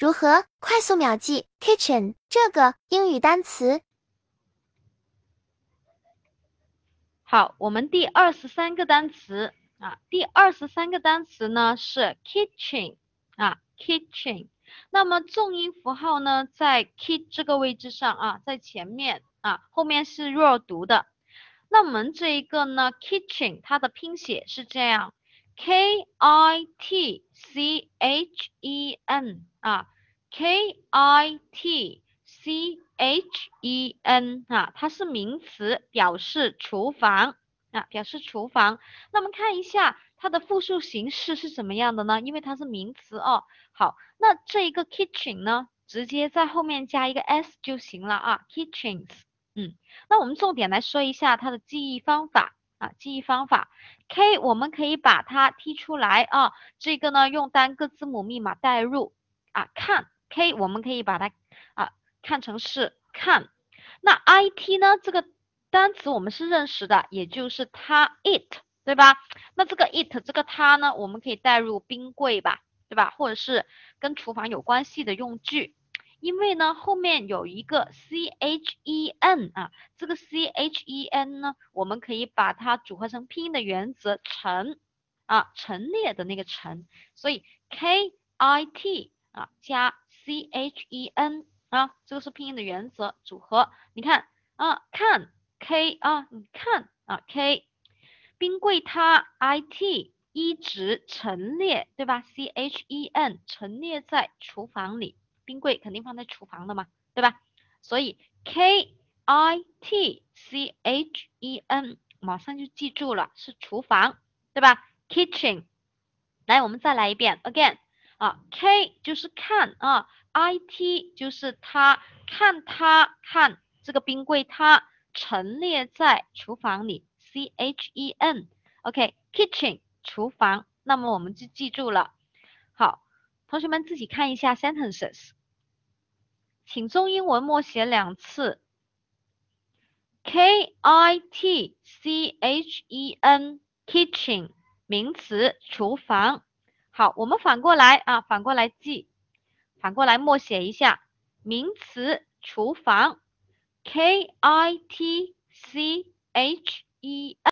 如何快速秒记 kitchen 这个英语单词？好，我们第二十三个单词啊，第二十三个单词呢是 kitchen 啊，kitchen。那么重音符号呢在 kit 这个位置上啊，在前面啊，后面是弱读的。那我们这一个呢，kitchen 它的拼写是这样，k i t c h e n。啊，K I T C H E N 啊，它是名词，表示厨房啊，表示厨房。那我们看一下它的复数形式是怎么样的呢？因为它是名词哦。好，那这一个 kitchen 呢，直接在后面加一个 s 就行了啊，kitchens。嗯，那我们重点来说一下它的记忆方法啊，记忆方法，K 我们可以把它踢出来啊，这个呢用单个字母密码代入。啊，看 K，我们可以把它啊看成是看。那 I T 呢？这个单词我们是认识的，也就是它 it，对吧？那这个 it 这个它呢，我们可以带入冰柜吧，对吧？或者是跟厨房有关系的用具。因为呢后面有一个 C H E N 啊，这个 C H E N 呢，我们可以把它组合成拼音的原则陈啊陈列的那个陈，所以 K I T。啊，加 c h e n 啊，这个是拼音的原则组合。你看啊，看 k 啊，你看啊 k，冰柜它 i t 一直陈列，对吧？c h e n 陈列在厨房里，冰柜肯定放在厨房的嘛，对吧？所以 k i t c h e n 马上就记住了，是厨房，对吧？kitchen，来，我们再来一遍，again。啊，K 就是看啊，I T 就是他看他看这个冰柜，它陈列在厨房里，C H E N，OK，Kitchen 厨房，那么我们就记住了。好，同学们自己看一下 sentences，请中英文默写两次，K I T C H E N，Kitchen 名词，厨房。好，我们反过来啊，反过来记，反过来默写一下名词厨房，K I T C H E N。